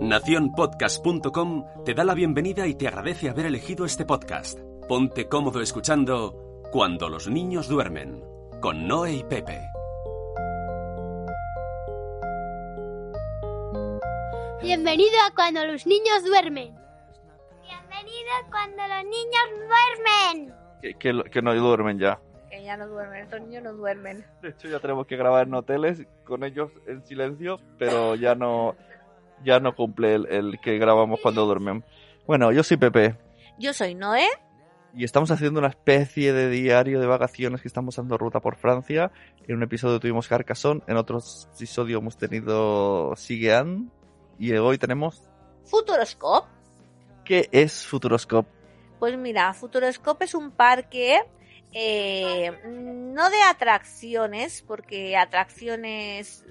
Naciónpodcast.com te da la bienvenida y te agradece haber elegido este podcast. Ponte cómodo escuchando Cuando los niños duermen, con Noé y Pepe. Bienvenido a Cuando los niños duermen. Bienvenido a Cuando los niños duermen. Que, que no duermen ya. Que ya no duermen, estos niños no duermen. De hecho, ya tenemos que grabar en hoteles con ellos en silencio, pero ya no, ya no cumple el, el que grabamos cuando duermen. Bueno, yo soy Pepe Yo soy Noé. y estamos haciendo una especie de diario de vacaciones que estamos dando ruta por Francia. En un episodio tuvimos Carcassonne, en otro episodio hemos tenido Siguean y hoy tenemos Futuroscope. ¿Qué es Futuroscope? Pues mira, Futuroscope es un parque eh, no de atracciones, porque atracciones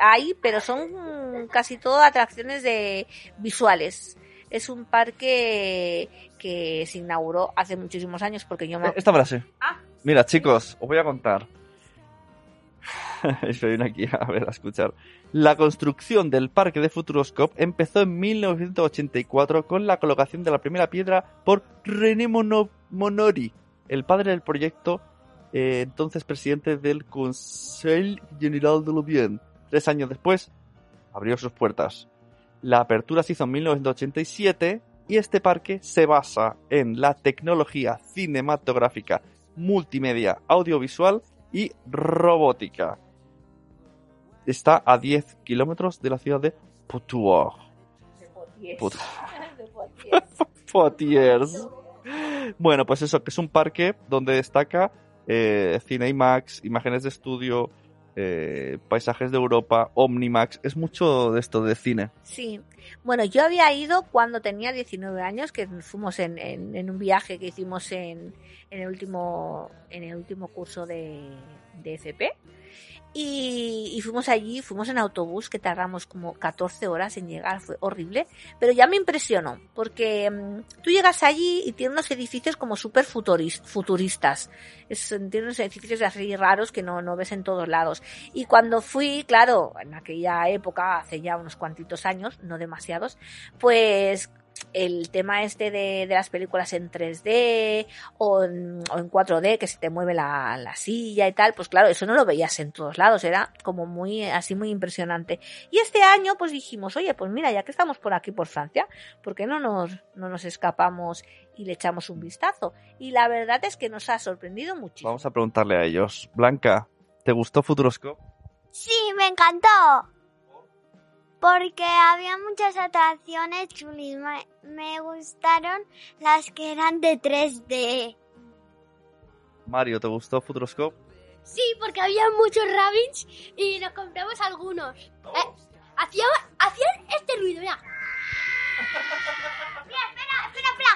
hay, pero son casi todo atracciones de visuales. Es un parque que se inauguró hace muchísimos años, porque yo me... Eh, Esta frase. Ah. Mira, chicos, os voy a contar. Estoy aquí a ver, a escuchar. La construcción del parque de Futuroscope empezó en 1984 con la colocación de la primera piedra por René Mono- Monori, el padre del proyecto, eh, entonces presidente del Conseil General de Bien. Tres años después, abrió sus puertas. La apertura se hizo en 1987 y este parque se basa en la tecnología cinematográfica, multimedia, audiovisual y robótica. Está a 10 kilómetros de la ciudad de Poitiers. Poitiers. Bueno, pues eso, que es un parque donde destaca eh, cine IMAX, imágenes de estudio, eh, paisajes de Europa, Omnimax. Es mucho de esto de cine. Sí. Bueno, yo había ido cuando tenía 19 años, que fuimos en, en- en un viaje que hicimos en, en el último en el último curso de, de FP. Y, y fuimos allí, fuimos en autobús, que tardamos como 14 horas en llegar, fue horrible, pero ya me impresionó, porque mm, tú llegas allí y tiene unos edificios como súper futuris- futuristas, es, tiene unos edificios así raros que no, no ves en todos lados. Y cuando fui, claro, en aquella época, hace ya unos cuantitos años, no demasiados, pues el tema este de, de las películas en 3D o en, o en 4D, que se te mueve la, la silla y tal, pues claro, eso no lo veías en todos lados, era como muy, así muy impresionante. Y este año, pues dijimos, oye, pues mira, ya que estamos por aquí, por Francia, ¿por qué no nos, no nos escapamos y le echamos un vistazo? Y la verdad es que nos ha sorprendido muchísimo. Vamos a preguntarle a ellos. Blanca, ¿te gustó Futuroscope? Sí, me encantó. Porque había muchas atracciones chulis. Me, me gustaron las que eran de 3D. Mario, ¿te gustó Futuroscope? Sí, porque había muchos rabbits y nos compramos algunos. Eh, hacía- hacían este ruido, mira. Mira, espera, espera, espera.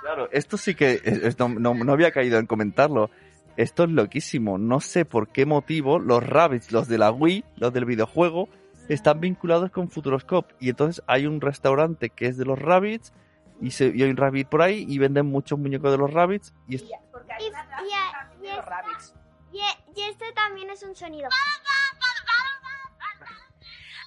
Claro, esto sí que no, no- no había caído en comentarlo. Esto es loquísimo. No sé por qué motivo los rabbits, los de la Wii, los del videojuego, están vinculados con Futuroscope. Y entonces hay un restaurante que es de los rabbits y, se, y hay un rabbit por ahí y venden muchos muñecos de los rabbits. Y es- y este también es un sonido.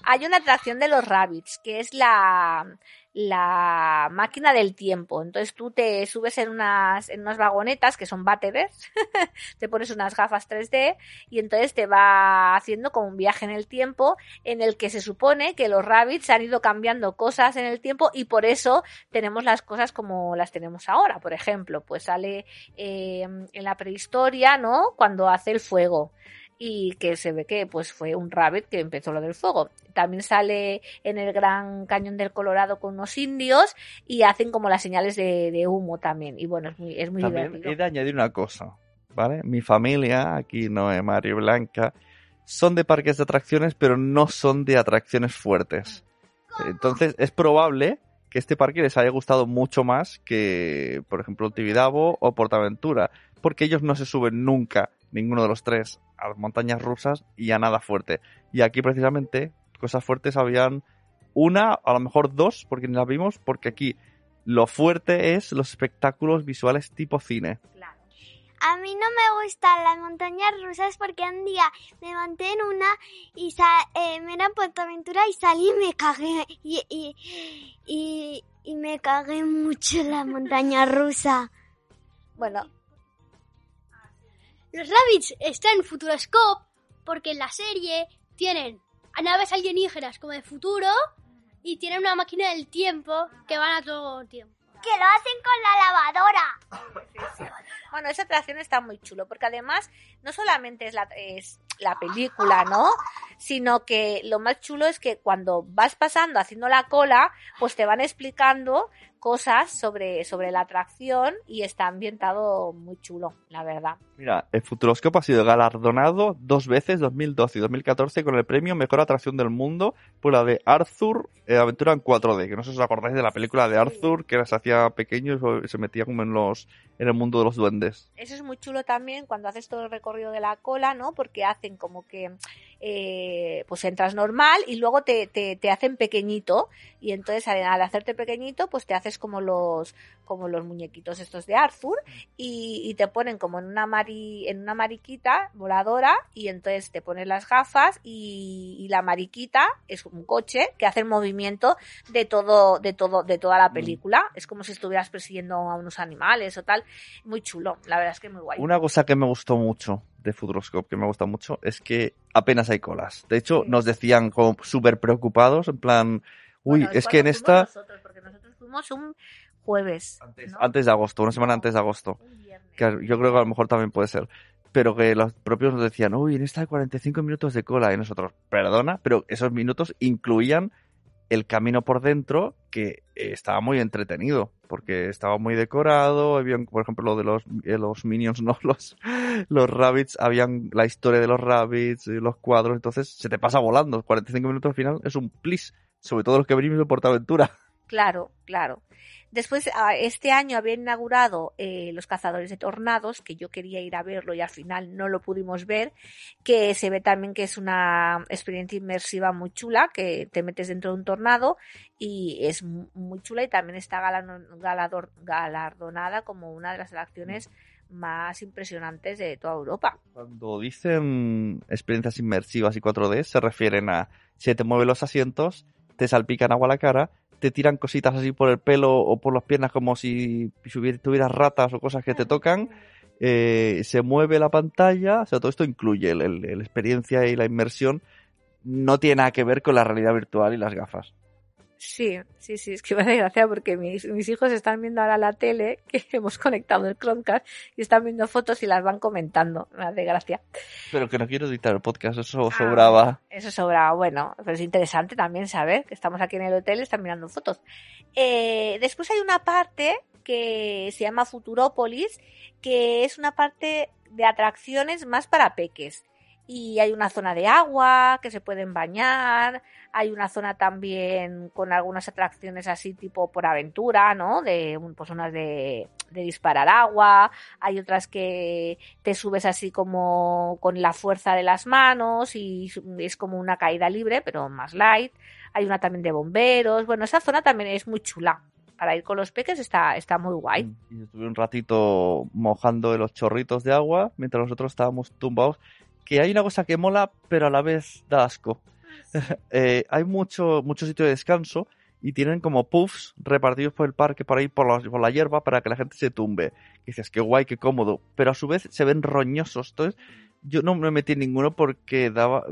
Hay una atracción de los rabbits, que es la, la máquina del tiempo. Entonces tú te subes en unas, en unas vagonetas que son váteres, te pones unas gafas 3D y entonces te va haciendo como un viaje en el tiempo en el que se supone que los rabbits han ido cambiando cosas en el tiempo y por eso tenemos las cosas como las tenemos ahora. Por ejemplo, pues sale eh, en la prehistoria, ¿no? Cuando hace el fuego y que se ve que pues fue un rabbit que empezó lo del fuego. También sale en el Gran Cañón del Colorado con unos indios y hacen como las señales de, de humo también. Y bueno, es muy, es muy también divertido. he de añadir una cosa, ¿vale? Mi familia, aquí no es Mario Blanca, son de parques de atracciones, pero no son de atracciones fuertes. Entonces es probable que este parque les haya gustado mucho más que, por ejemplo, Tibidabo o Portaventura, porque ellos no se suben nunca, ninguno de los tres, a las montañas rusas y a nada fuerte. Y aquí precisamente cosas fuertes habían una, a lo mejor dos, porque ni las vimos, porque aquí lo fuerte es los espectáculos visuales tipo cine. Claro. A mí no me gustan las montañas rusas porque un día me monté en una y sa- eh, me era Portaventura y salí y me cagué. Y, y, y, y me cagué mucho en la montaña rusa. Bueno, Los rabbits están en Futuroscope porque en la serie tienen a naves alienígenas como de futuro y tienen una máquina del tiempo que van a todo tiempo. Que lo hacen con la lavadora. Bueno, esa atracción está muy chulo, porque además no solamente es la, es la película, ¿no? Sino que lo más chulo es que cuando vas pasando haciendo la cola, pues te van explicando cosas sobre, sobre la atracción y está ambientado muy chulo, la verdad. Mira, el Futuroscope ha sido galardonado dos veces, 2012 y 2014, con el premio Mejor Atracción del Mundo por la de Arthur eh, Aventura en 4D. Que no sé si os acordáis de la película de Arthur, que se hacía pequeño y se metía como en los en el mundo de los duendes. Eso es muy chulo también cuando haces todo el recorrido de la cola, ¿no? Porque hacen como que eh, pues entras normal y luego te, te, te hacen pequeñito. Y entonces al, hacerte pequeñito pues te haces como los como los muñequitos estos de Arthur y, y te ponen como en una mari, en una mariquita voladora y entonces te pones las gafas y, y la mariquita es un coche que hace el movimiento de todo de todo de toda la película. Es como si estuvieras persiguiendo a unos animales o tal. Muy chulo la verdad es que muy guay. Una cosa que me gustó mucho de Futuroscope, que me gusta mucho, es que apenas hay colas. De hecho, Sí. nos decían como súper preocupados, en plan, uy, Bueno, es que en ¿cuándo esta... Nosotros, porque nosotros fuimos un jueves. ¿no? Antes de agosto, una semana antes de agosto. Que yo creo que a lo mejor también puede ser. Pero que los propios nos decían, uy, en esta hay 45 minutos de cola. Y nosotros, perdona, pero esos minutos incluían el camino por dentro que eh, estaba muy entretenido. Porque estaba muy decorado. Habían, por ejemplo, lo de los, eh, los minions, no los, los rabbits. Habían la historia de los rabbits, eh, los cuadros. Entonces se te pasa volando. 45 minutos al final es un plis. Sobre todo los que venimos de Portaventura. Claro, claro. Después, ah, este año había inaugurado eh, Los Cazadores de Tornados, que yo quería ir a verlo y al final no lo pudimos ver, que se ve también que es una experiencia inmersiva muy chula, que te metes dentro de un tornado y es mu- muy chula y también está galardonada como una de las atracciones más impresionantes de toda Europa. Cuando dicen experiencias inmersivas y 4D, se refieren a se te mueven los asientos, te salpican agua la cara, te tiran cositas así por el pelo o por las piernas como si tuvieras ratas o cosas que te tocan, eh, se mueve la pantalla, o sea, todo esto incluye la experiencia y la inmersión, no tiene nada que ver con la realidad virtual y las gafas. Sí, sí, sí, es que me hace gracia porque mis, mis hijos están viendo ahora la tele, que hemos conectado el Chromecast, y están viendo fotos y las van comentando. Me hace gracia. Pero que no quiero editar el podcast, eso Ah. sobraba. Eso sobra, bueno, pero es interesante también saber que estamos aquí en el hotel y están mirando fotos. Eh, después hay una parte que se llama Futurópolis, que es una parte de atracciones más para peques. Y hay una zona de agua que se pueden bañar, hay una zona también con algunas atracciones así tipo por aventura, ¿no? De pues unas de, de disparar agua, hay otras que te subes así como con la fuerza de las manos y es como una caída libre, pero más light. Hay una también de bomberos. Bueno, esa zona también es muy chula. Para ir con los peques está, está muy guay. Y estuve un ratito mojando en los chorritos de agua mientras nosotros estábamos tumbados. Que hay una cosa que mola, pero a la vez da asco. Eh, hay mucho, mucho sitio de descanso y tienen como puffs repartidos por el parque por ahí por la, por la hierba para que la gente se tumbe. Y dices, qué guay, qué cómodo. Pero a su vez se ven roñosos. Entonces, yo no me metí en ninguno porque daba.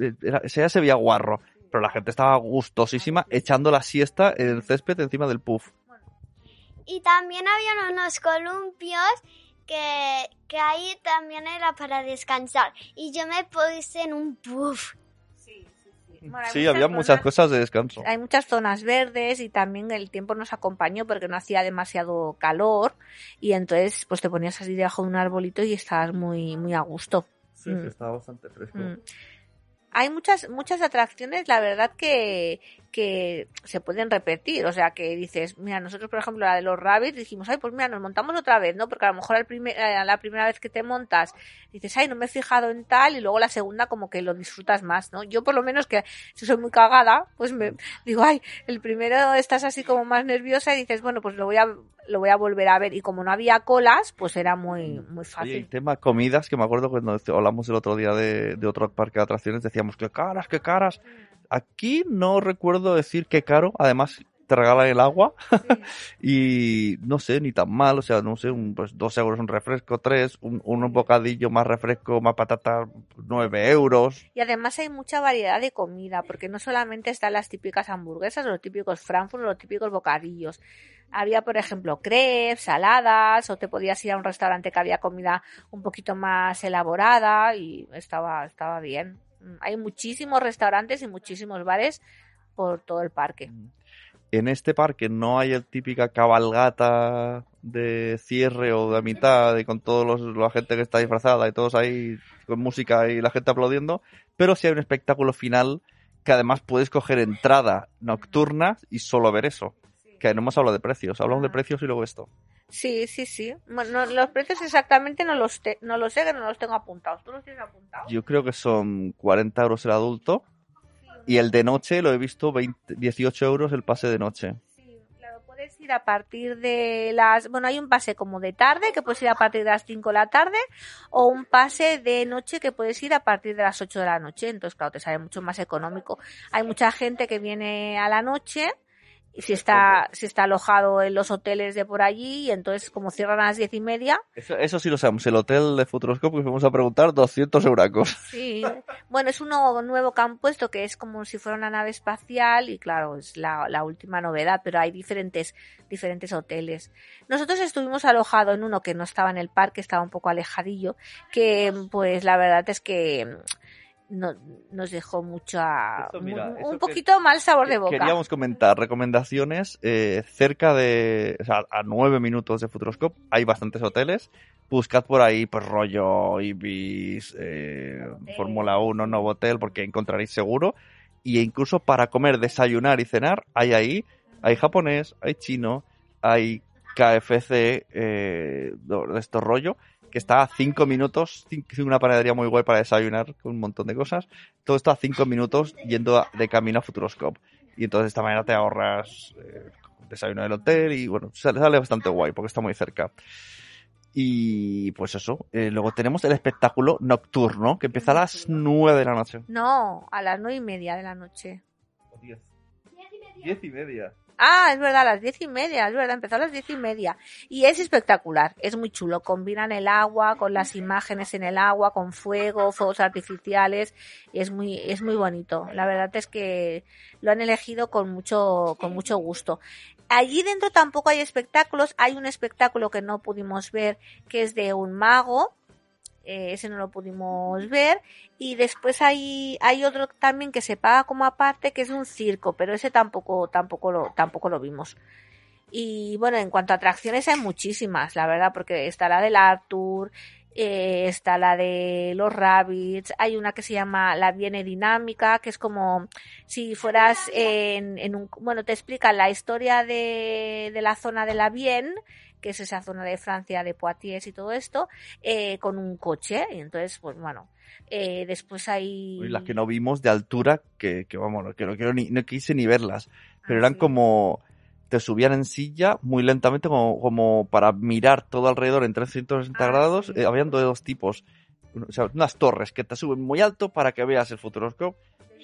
eh, Era, ya se veía guarro. Pero la gente estaba gustosísima echando la siesta en el césped encima del puff. Y también había unos columpios que, que ahí también era para descansar. Y yo me puse en un puff. Bueno, hay Sí, había muchas zonas- cosas de descanso. Hay muchas zonas verdes y también el tiempo nos acompañó porque no hacía demasiado calor y entonces pues te ponías así debajo de un arbolito y estabas muy, muy a gusto. Sí, Mm. estaba bastante fresco. Mm. Hay muchas, muchas atracciones, la verdad que, que se pueden repetir. O sea, que dices, mira, nosotros, por ejemplo, la de los rabbits, dijimos, ay, pues mira, nos montamos otra vez, ¿no? Porque a lo mejor al primer- a la primera vez que te montas, dices, ay, no me he fijado en tal, y luego la segunda como que lo disfrutas más, ¿no? Yo por lo menos que si soy muy cagada, pues me digo, ay, el primero estás así como más nerviosa y dices, bueno, pues lo voy a lo voy a volver a ver. Y como no había colas, pues era muy, muy Oye, fácil. el tema comidas, que me acuerdo cuando hablamos el otro día de, de otro parque de atracciones, decíamos que caras, que caras. Aquí no recuerdo decir qué caro, además te regalan el agua y no sé, ni tan mal, o sea, no sé, un, pues dos euros un refresco, tres, un, un bocadillo más refresco, más patata, nueve euros. Y además hay mucha variedad de comida, porque no solamente están las típicas hamburguesas, los típicos Frankfurt, los típicos bocadillos. Había, por ejemplo, crepes, saladas, o te podías ir a un restaurante que había comida un poquito más elaborada y estaba, estaba bien. Mm, Hay muchísimos restaurantes y muchísimos bares por todo el parque. En este parque no hay el típica cabalgata de cierre o de mitad de con todos los la gente que está disfrazada y todos ahí con música y la gente aplaudiendo, pero sí hay un espectáculo final que además puedes coger entrada nocturna y solo ver eso. Que no hemos hablado de precios, hablamos de precios y luego esto. Sí, sí, sí. Bueno, los precios exactamente no los, te- no los sé, que no los tengo apuntados. ¿Tú los tienes apuntados? Yo creo que son 40 euros el adulto y el de noche lo he visto 20 18 euros el pase de noche. Sí, claro, puedes ir a partir de las... Bueno, hay un pase como de tarde, que puedes ir a partir de las 5 de la tarde, o un pase de noche que puedes ir a partir de las 8 de la noche. Entonces, claro, te sale mucho más económico. Hay mucha gente que viene a la noche, si está, si está alojado en los hoteles de por allí, y entonces como cierran a las diez y media, Eso, eso sí lo sabemos, el hotel de Futuroscope que fuimos a preguntar 200 euracos. Sí, bueno, es uno nuevo que han puesto que es como si fuera una nave espacial y claro, es la, la última novedad, pero hay diferentes, diferentes hoteles. Nosotros estuvimos alojados en uno que no estaba en el parque, estaba un poco alejadillo, que pues la verdad es que no, nos dejó mucha, Esto, mira, un- eso un poquito mal sabor de boca. Queríamos comentar recomendaciones eh, cerca de, o sea, a nueve minutos de Futuroscope hay bastantes hoteles. Buscad por ahí, pues rollo Ibis, eh. Fórmula 1, Novotel, porque encontraréis seguro. Y incluso para comer, desayunar y cenar, hay ahí, hay japonés, hay chino, hay KFC, eh, de estos rollo, que está a cinco minutos, cin- una panadería muy guay para desayunar con un montón de cosas. Todo esto a cinco minutos yendo a- de camino a Futuroscope. Y entonces de esta manera te ahorras eh, desayuno del hotel y bueno, sale, sale bastante guay porque está muy cerca. Y pues eso, eh, luego tenemos el espectáculo nocturno que empieza a las 9 de la noche. No, a las nueve y media de la noche. 10. 10 y media. Ah, es verdad, a las diez y media, es verdad, empezó a las diez y media. Y es espectacular, es muy chulo. Combinan el agua con las imágenes en el agua, con fuego, fuegos artificiales, y es muy, es muy bonito. La verdad es que lo han elegido con mucho, con mucho gusto. Allí dentro tampoco hay espectáculos, hay un espectáculo que no pudimos ver, que es de un mago, eh, ese no lo pudimos ver. Y después hay hay otro también que se paga como aparte que es un circo pero ese tampoco tampoco lo tampoco lo vimos. Y bueno en cuanto a atracciones hay muchísimas la verdad porque está la del Arthur eh, está la de los rabbits hay una que se llama la Viene Dinámica que es como si fueras en, en un bueno te explica la historia de, de la zona de la Vienne que es esa zona de Francia, de Poitiers y todo esto, eh, con un coche. Y entonces, pues bueno, eh, después hay... Las que no vimos de altura, que, que vamos, no, que no, quiero ni, no quise ni verlas. Pero Ah, eran sí. como. Te subían en silla muy lentamente, como, como para mirar todo alrededor en 360 Ah, grados. sí. Eh, habían de dos tipos. O sea, unas torres que te suben muy alto para que veas el Futuroscope,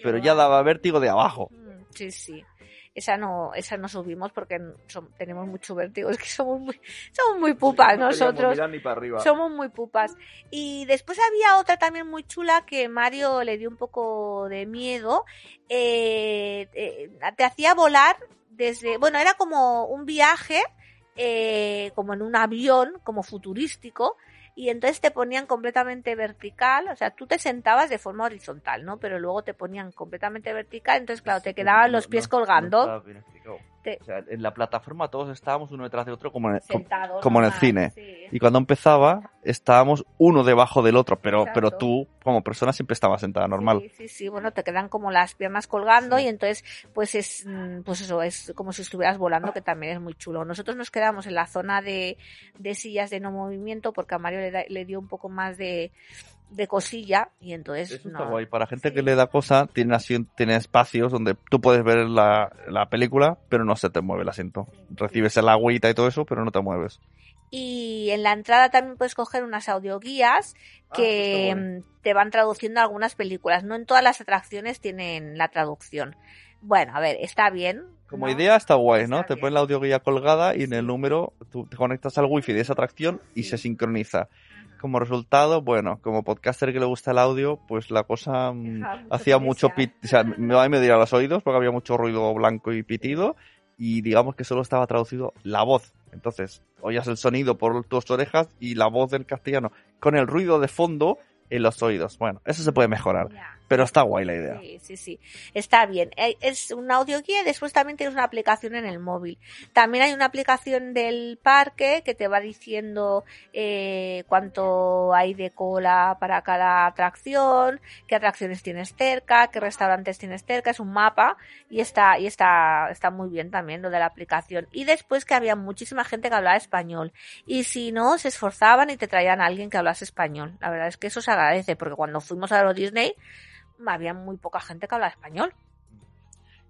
pero ya daba vértigo de abajo. Mm, Sí, sí. Esa no, esa no subimos porque tenemos mucho vértigo. Es que somos muy, somos muy pupas nosotros. ni para arriba. Somos muy pupas. Y después había otra también muy chula que Mario le dio un poco de miedo. Eh, eh, te hacía volar desde, bueno, era como un viaje, eh, como en un avión, como futurístico. Y entonces te ponían completamente vertical, o sea, tú te sentabas de forma horizontal, ¿no? Pero luego te ponían completamente vertical, entonces claro, te quedaban los pies colgando. Te- O sea, en la plataforma todos estábamos uno detrás de otro como en el, como- sentados. como en el cine. sí. Y cuando empezaba, estábamos uno debajo del otro, pero, Exacto. pero tú, como persona, siempre estabas sentada normal. Sí, sí, sí, bueno, te quedan como las piernas colgando Sí. y entonces, pues es, mm, pues eso, es como si estuvieras volando, que también es muy chulo. Nosotros nos quedamos en la zona de, de sillas de no movimiento porque a Mario le, da- le dio un poco más de, de cosilla y entonces Eso no. está guay. Para gente Sí. que le da cosa, tiene, tiene espacios donde tú puedes ver la, la película, pero no se te mueve el asiento. Recibes el agüita y todo eso, pero no te mueves. Y en la entrada también puedes coger unas audioguías que Ah, está mm, te van traduciendo algunas películas. No en todas las atracciones tienen la traducción. Bueno, a ver, está bien. Como ¿no? idea está guay, ¿no? Está te bien. ponen la audioguía colgada y en el número tú te conectas al wifi de esa atracción y Sí. se sincroniza. Como resultado, bueno, como podcaster que le gusta el audio, pues la cosa mm, Deja hacía mucho pit, o sea, me va a medir a los oídos porque había mucho ruido blanco y pitido y digamos que solo estaba traducido la voz. Entonces, oías el sonido por tus orejas y la voz del castellano con el ruido de fondo en los oídos. Bueno, eso se puede mejorar. Pero está guay la idea. Sí, sí, sí. Está bien. Eh, Es un audio guía y después también tienes una aplicación en el móvil. También hay una aplicación del parque que te va diciendo eh, cuánto hay de cola para cada atracción, qué atracciones tienes cerca, qué restaurantes tienes cerca. Es un mapa y está, y está, está muy bien también lo de la aplicación. Y después que había muchísima gente que hablaba español. Y si no, se esforzaban y te traían a alguien que hablase español. La verdad es que eso se agradece porque cuando fuimos a Euro Disney había muy poca gente que hablaba español.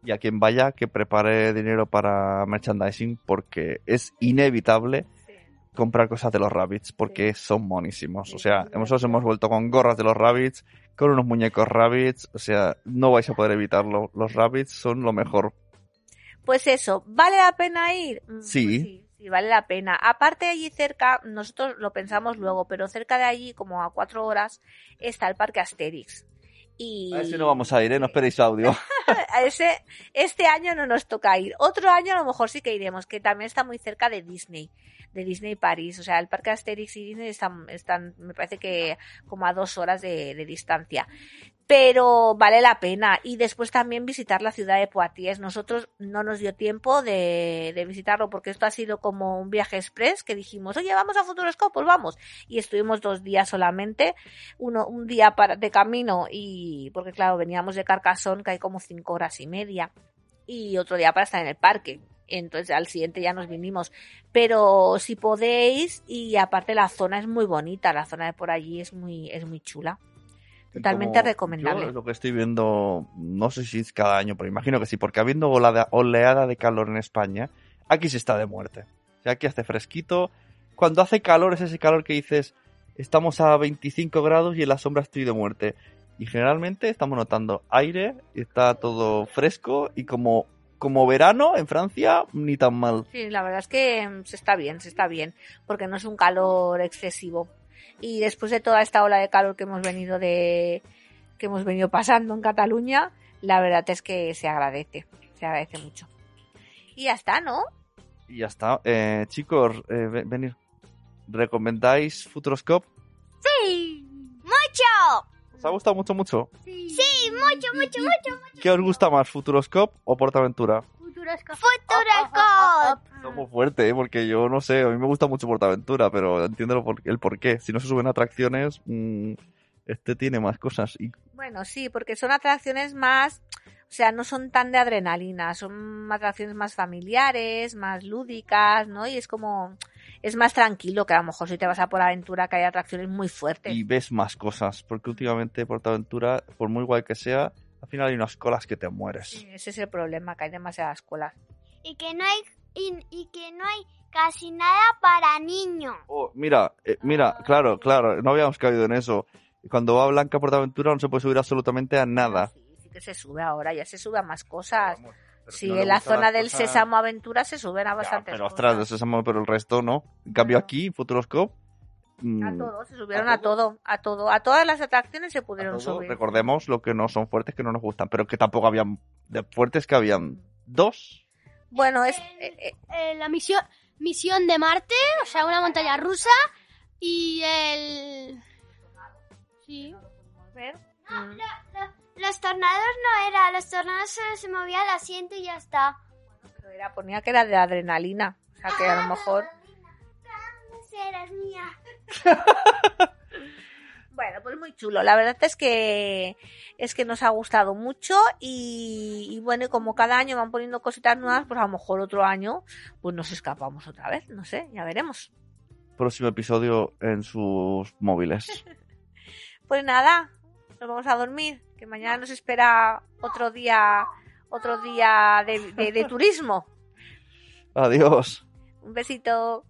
Y a quien vaya, que prepare dinero para merchandising porque es inevitable comprar cosas de los rabbits porque son monísimos. O sea, sí, nosotros hemos vuelto con gorras de los rabbits, con unos muñecos rabbits. O sea, no vais a poder evitarlo. Los rabbits son lo mejor. Pues eso, ¿vale la pena ir? Mm, Sí. pues sí, sí, vale la pena. Aparte allí cerca, nosotros lo pensamos luego, pero cerca de allí, como a cuatro horas, está el parque Asterix. Y A ese no vamos a ir, ¿eh? No esperéis audio. a ese, este año no nos toca ir. Otro año a lo mejor sí que iremos, que también está muy cerca de Disney, de Disney París. O sea, el parque Asterix y Disney están, están me parece que como a dos horas de, de distancia. Pero vale la pena. Y después también visitar la ciudad de Poitiers. Nosotros no nos dio tiempo de, de visitarlo porque esto ha sido como un viaje express que dijimos, oye, vamos a Futuroscope, pues vamos. Y estuvimos dos días solamente. Uno, un día para, de camino y, porque claro, veníamos de Carcassonne, que hay como cinco horas y media. Y otro día para estar en el parque. Entonces al siguiente ya nos vinimos. Pero si podéis, y aparte la zona es muy bonita, la zona de por allí es muy, es muy chula. Totalmente Como recomendable. Yo es lo que estoy viendo, no sé si es cada año, pero imagino que sí, porque habiendo oleada, oleada de calor en España, aquí se está de muerte. O sea, aquí hace fresquito. Cuando hace calor es ese calor que dices, estamos a 25 grados y en la sombra estoy de muerte. Y generalmente estamos notando aire, y está todo fresco y como, como verano en Francia, ni tan mal. Sí, la verdad es que se está bien, se está bien, porque no es un calor excesivo. Y después de toda esta ola de calor que hemos venido de que hemos venido pasando en Cataluña, la verdad es que se agradece, se agradece mucho. Y ya está, ¿no? Y ya está. Eh, chicos, eh, ve- venid. ¿Recomendáis Futuroscope? Sí, mucho. ¿Os ha gustado mucho, mucho? Sí, mucho, mucho, mucho. ¿Qué os gusta más, Futuroscope o Portaventura? Futuroscope. Futuroscope. Está muy fuerte, ¿eh? porque yo no sé, a mí me gusta mucho Portaventura, pero entiendo el por qué. Si no se suben atracciones, mm, este tiene más cosas. Y Bueno, sí, porque son atracciones más, o sea, no son tan de adrenalina, son atracciones más familiares, más lúdicas, ¿no? Y es como, es más tranquilo que a lo mejor si te vas a por aventura que hay atracciones muy fuertes. y ves más cosas, porque últimamente Portaventura, por muy guay que sea, al final hay unas colas que te mueres. Sí, ese es el problema, que hay demasiadas colas. Y que no hay y, y que no hay casi nada para niños. Oh, mira, eh, mira, claro, claro, no habíamos caído en eso. Cuando va Blanca a Portaventura no se puede subir absolutamente a nada. Sí, sí que se sube ahora, ya se sube a más cosas. Vamos, pero Sí, si no en la zona del cosas- Sésamo Aventura se suben a Ya, bastantes pero cosas. ostras, de Sésamo, pero el resto no. En cambio aquí, Futuroscope, A todo, se subieron ¿A a todo, a todo, a todas las atracciones se pudieron todo, subir. recordemos lo que no son fuertes que no nos gustan, pero que tampoco habían de fuertes que habían dos. Bueno, es, eh, eh, Eh, la misión, misión de Marte, o sea, una montaña rusa. Y el. Sí. mm, Los tornados no era, los tornados solo se movía el asiento y ya está. pero era, ponía que era de adrenalina, o sea que a lo mejor... Eras mía. Bueno, pues muy chulo. La verdad es que es que nos ha gustado mucho y, y bueno, como cada año van poniendo cositas nuevas, pues a lo mejor otro año pues nos escapamos otra vez, no sé, ya veremos. Próximo episodio en sus móviles. Pues nada, nos vamos a dormir, que mañana nos espera otro día, otro día de, de- de turismo. Adiós. Un besito.